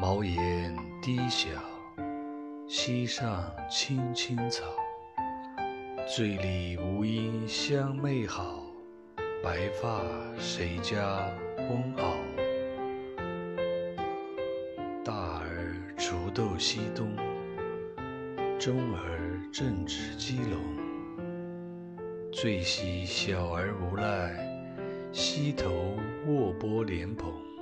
茅檐低小溪上青青草醉里吴音相媚好白发谁家翁媪大儿锄豆溪东中儿正织鸡笼最喜小儿无赖溪头卧剥莲蓬。